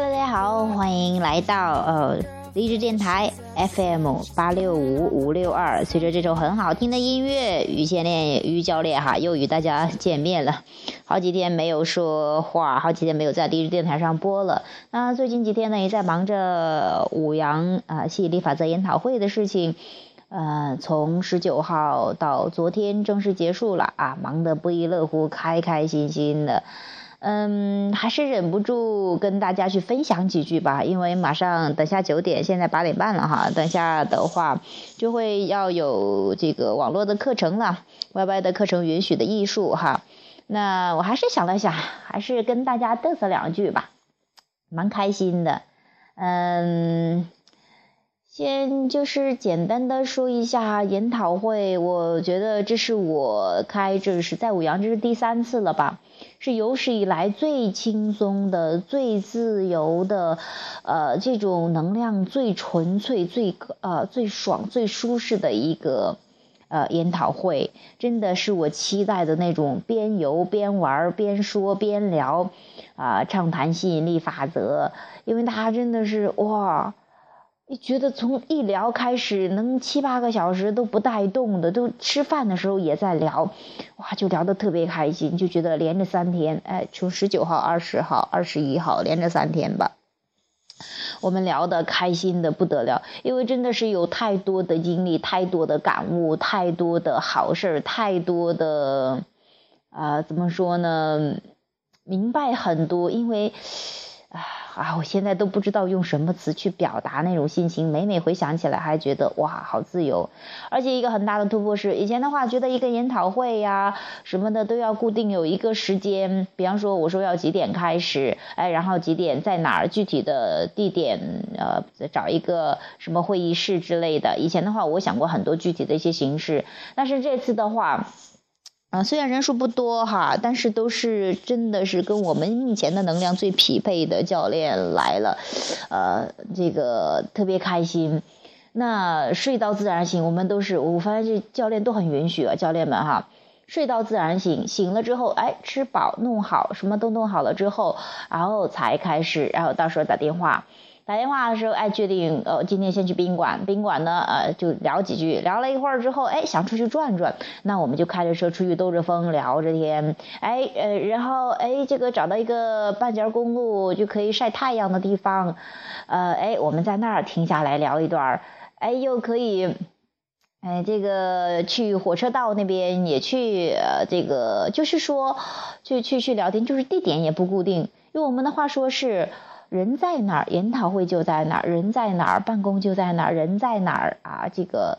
Hello，大家好，欢迎来到呃励志电台 FM 八六五五六二。随着这首很好听的音乐，于教练于教练哈又与大家见面了。好几天没有说话，好几天没有在励志电台上播了。那最近几天呢，也在忙着五羊啊吸引力法则研讨会的事情。呃，从十九号到昨天正式结束了啊，忙得不亦乐乎，开开心心的。嗯，还是忍不住跟大家去分享几句吧，因为马上等下九点，现在八点半了哈，等下的话就会要有这个网络的课程了，YY 的课程允许的艺术哈。那我还是想了想，还是跟大家嘚瑟两句吧，蛮开心的。嗯，先就是简单的说一下研讨会，我觉得这是我开这是在五羊，这是第三次了吧。是有史以来最轻松的、最自由的，呃，这种能量最纯粹、最呃最爽、最舒适的一个呃研讨会，真的是我期待的那种边游边玩边说边聊，啊，畅谈吸引力法则，因为它真的是哇。你觉得从一聊开始，能七八个小时都不带动的，都吃饭的时候也在聊，哇，就聊得特别开心，就觉得连着三天，哎，从十九号、二十号、二十一号连着三天吧，我们聊得开心的不得了，因为真的是有太多的经历、太多的感悟、太多的好事儿、太多的，啊，怎么说呢？明白很多，因为。啊啊！我现在都不知道用什么词去表达那种心情。每每回想起来，还觉得哇，好自由。而且一个很大的突破是，以前的话觉得一个研讨会呀什么的都要固定有一个时间，比方说我说要几点开始，哎，然后几点在哪儿，具体的地点，呃，找一个什么会议室之类的。以前的话，我想过很多具体的一些形式，但是这次的话。啊，虽然人数不多哈，但是都是真的是跟我们目前的能量最匹配的教练来了，呃，这个特别开心。那睡到自然醒，我们都是，我发现这教练都很允许啊，教练们哈，睡到自然醒，醒了之后，哎，吃饱弄好，什么都弄好了之后，然后才开始，然后到时候打电话。打电话的时候，哎，决定，呃，今天先去宾馆。宾馆呢，呃，就聊几句，聊了一会儿之后，哎，想出去转转，那我们就开着车出去兜着风，聊着天，哎，呃，然后，哎，这个找到一个半截公路就可以晒太阳的地方，呃，哎，我们在那儿停下来聊一段，哎，又可以，哎，这个去火车道那边也去，呃，这个就是说，去去去聊天，就是地点也不固定，用我们的话说是。人在哪儿，研讨会就在哪儿；人在哪儿，办公就在哪儿；人在哪儿啊，这个，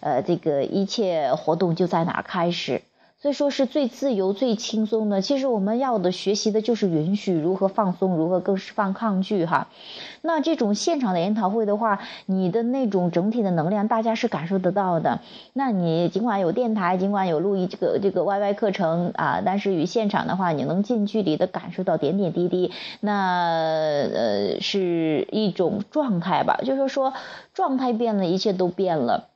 呃，这个一切活动就在哪儿开始。所以说是最自由、最轻松的。其实我们要的学习的就是允许如何放松，如何更释放抗拒哈。那这种现场的研讨会的话，你的那种整体的能量，大家是感受得到的。那你尽管有电台，尽管有录一这个这个 YY 课程啊，但是与现场的话，你能近距离的感受到点点滴滴，那呃是一种状态吧。就是说状态变了，一切都变了。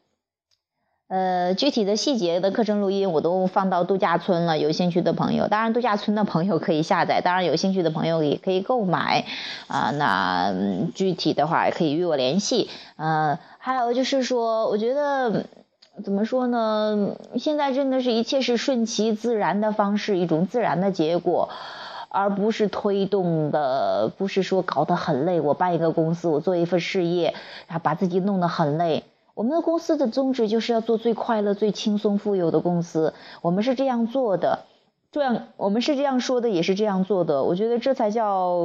呃，具体的细节的课程录音我都放到度假村了，有兴趣的朋友，当然度假村的朋友可以下载，当然有兴趣的朋友也可以购买啊。那具体的话可以与我联系。呃，还有就是说，我觉得怎么说呢？现在真的是一切是顺其自然的方式，一种自然的结果，而不是推动的，不是说搞得很累。我办一个公司，我做一份事业，然后把自己弄得很累。我们的公司的宗旨就是要做最快乐、最轻松、富有的公司。我们是这样做的，这样我们是这样说的，也是这样做的。我觉得这才叫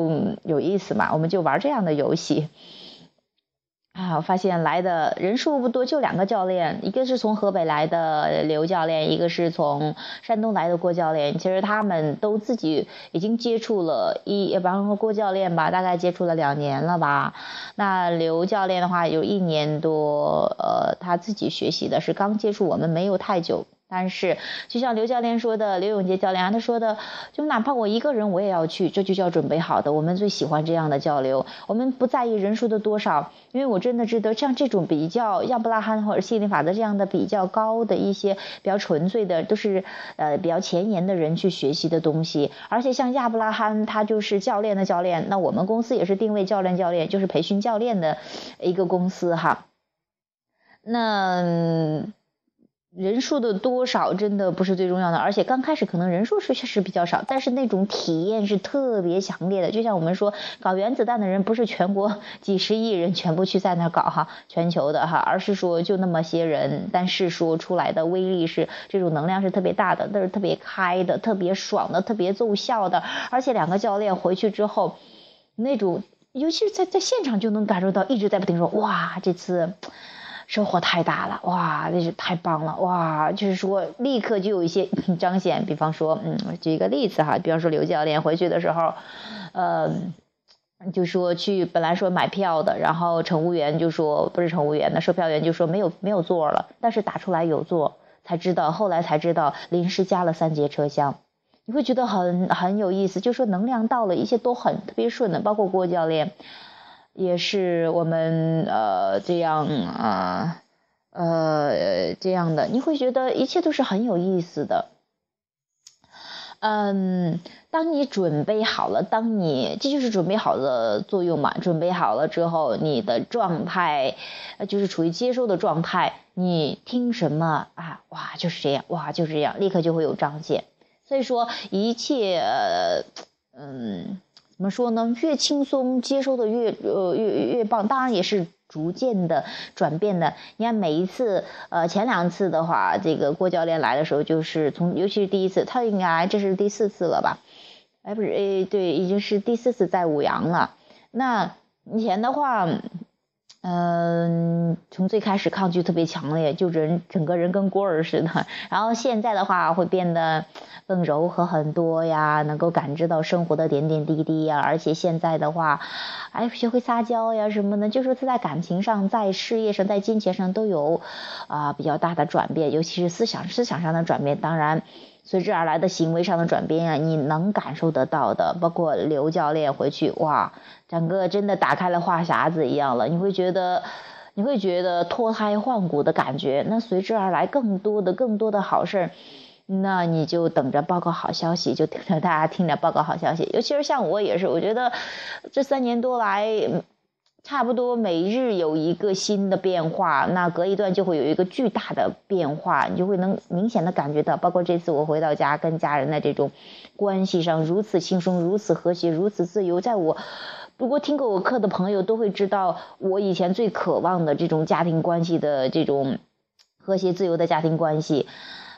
有意思嘛！我们就玩这样的游戏。啊，我发现来的人数不多，就两个教练，一个是从河北来的刘教练，一个是从山东来的郭教练。其实他们都自己已经接触了一，也比方说郭教练吧，大概接触了两年了吧。那刘教练的话有一年多，呃，他自己学习的是刚接触我们没有太久。但是，就像刘教练说的，刘永杰教练他说的，就哪怕我一个人我也要去，这就叫准备好的。我们最喜欢这样的交流，我们不在意人数的多少，因为我真的知道，像这种比较亚伯拉罕或者吸引力法则这样的比较高的一些比较纯粹的，都是呃比较前沿的人去学习的东西。而且像亚伯拉罕，他就是教练的教练，那我们公司也是定位教练教练，就是培训教练的一个公司哈。那。人数的多少真的不是最重要的，而且刚开始可能人数是确实比较少，但是那种体验是特别强烈的。就像我们说，搞原子弹的人不是全国 几十亿人全部去在那搞哈，全球的哈，而是说就那么些人，但是说出来的威力是这种能量是特别大的，那是特别开的、特别爽的、特别奏效的。而且两个教练回去之后，那种尤其是在在现场就能感受到，一直在不停说哇，这次。收获太大了，哇，那是太棒了，哇，就是说立刻就有一些彰显。比方说，嗯，举一个例子哈，比方说刘教练回去的时候，呃，就说去本来说买票的，然后乘务员就说不是乘务员的售票员就说没有没有座了，但是打出来有座，才知道后来才知道临时加了三节车厢，你会觉得很很有意思，就说能量到了，一切都很特别顺的，包括郭教练。也是我们呃这样啊呃这样的，你会觉得一切都是很有意思的。嗯，当你准备好了，当你这就是准备好的作用嘛？准备好了之后，你的状态就是处于接收的状态。你听什么啊？哇，就是这样，哇，就是这样，立刻就会有彰显。所以说，一切嗯。怎么说呢？越轻松接收的越呃越越棒，当然也是逐渐的转变的。你看每一次，呃前两次的话，这个郭教练来的时候，就是从尤其是第一次，他应该这是第四次了吧？哎，不是，哎对，已经是第四次在五阳了。那以前的话。嗯，从最开始抗拒特别强烈，就人整个人跟孤儿似的。然后现在的话，会变得更柔和很多呀，能够感知到生活的点点滴滴呀。而且现在的话，哎，学会撒娇呀什么的，就是他在感情上、在事业上、在金钱上都有啊比较大的转变，尤其是思想思想上的转变。当然。随之而来的行为上的转变啊，你能感受得到的。包括刘教练回去，哇，整个真的打开了话匣子一样了。你会觉得，你会觉得脱胎换骨的感觉。那随之而来更多的、更多的好事儿，那你就等着报告好消息，就等着大家听着报告好消息。尤其是像我也是，我觉得这三年多来。差不多每日有一个新的变化，那隔一段就会有一个巨大的变化，你就会能明显的感觉到。包括这次我回到家跟家人的这种关系上如此轻松、如此和谐、如此自由，在我如果听过我课的朋友都会知道，我以前最渴望的这种家庭关系的这种和谐、自由的家庭关系。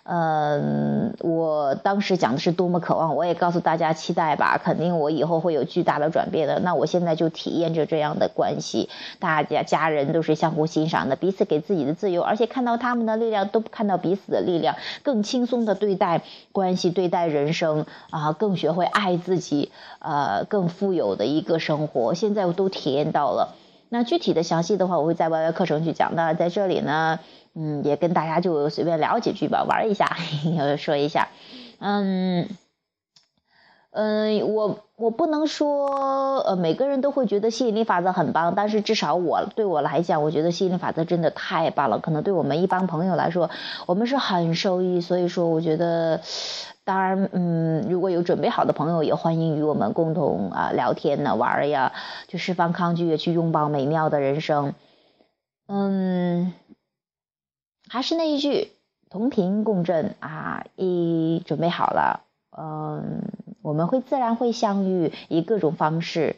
嗯，我当时讲的是多么渴望，我也告诉大家期待吧，肯定我以后会有巨大的转变的。那我现在就体验着这样的关系，大家家人都是相互欣赏的，彼此给自己的自由，而且看到他们的力量，都看到彼此的力量，更轻松的对待关系，对待人生啊，更学会爱自己，呃，更富有的一个生活。现在我都体验到了。那具体的详细的话，我会在 Y Y 课程去讲那，在这里呢。嗯，也跟大家就随便聊几句吧，玩一下，说一下。嗯，嗯，我我不能说，呃，每个人都会觉得吸引力法则很棒，但是至少我对我来讲，我觉得吸引力法则真的太棒了。可能对我们一帮朋友来说，我们是很受益。所以说，我觉得，当然，嗯，如果有准备好的朋友，也欢迎与我们共同啊聊天呢，玩呀，去释放抗拒，也去拥抱美妙的人生。嗯。还是那一句，同频共振啊！一准备好了，嗯，我们会自然会相遇，以各种方式。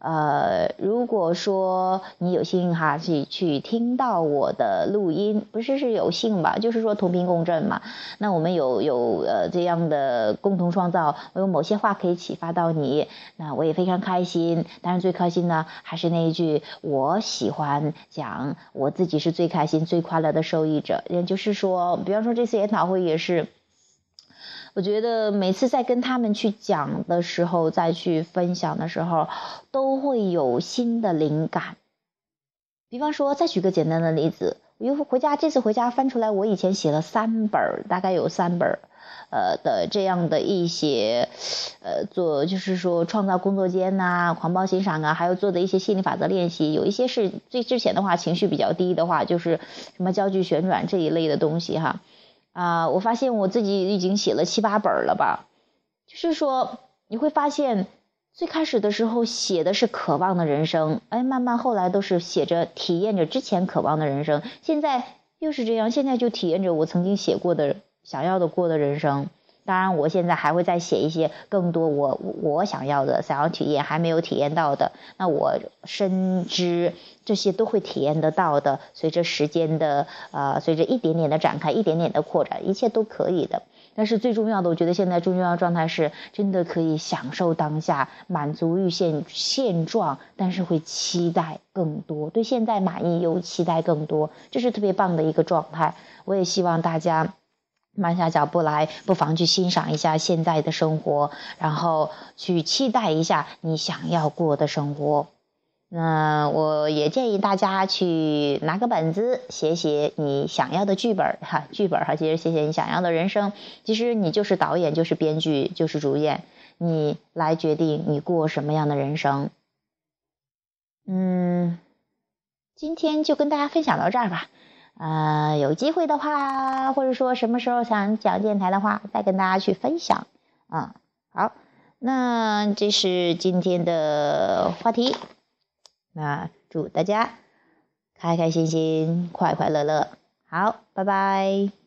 呃，如果说你有幸哈去去听到我的录音，不是是有幸吧，就是说同频共振嘛。那我们有有呃这样的共同创造，我有某些话可以启发到你，那我也非常开心。当然最开心呢，还是那一句，我喜欢讲我自己是最开心、最快乐的受益者。也就是说，比方说这次研讨会也是。我觉得每次在跟他们去讲的时候，再去分享的时候，都会有新的灵感。比方说，再举个简单的例子，我又回家，这次回家翻出来，我以前写了三本，大概有三本。呃的这样的一些，呃做就是说创造工作间呐，狂暴欣赏啊，还有做的一些心理法则练习，有一些是最之前的话情绪比较低的话，就是什么焦距旋转这一类的东西哈，啊，我发现我自己已经写了七八本了吧，就是说你会发现最开始的时候写的是渴望的人生，哎，慢慢后来都是写着体验着之前渴望的人生，现在又是这样，现在就体验着我曾经写过的。想要的过的人生，当然，我现在还会再写一些更多我我想要的、想要体验还没有体验到的。那我深知这些都会体验得到的。随着时间的呃，随着一点点的展开、一点点的扩展，一切都可以的。但是最重要的，我觉得现在最重要的状态是真的可以享受当下，满足于现现状，但是会期待更多，对现在满意又期待更多，这是特别棒的一个状态。我也希望大家。慢下脚步来，不妨去欣赏一下现在的生活，然后去期待一下你想要过的生活。那我也建议大家去拿个本子，写写你想要的剧本哈，剧本哈，其实写写你想要的人生。其实你就是导演，就是编剧，就是主演，你来决定你过什么样的人生。嗯，今天就跟大家分享到这儿吧。呃，有机会的话，或者说什么时候想讲电台的话，再跟大家去分享。啊，好，那这是今天的话题。那祝大家开开心心，快快乐乐。好，拜拜。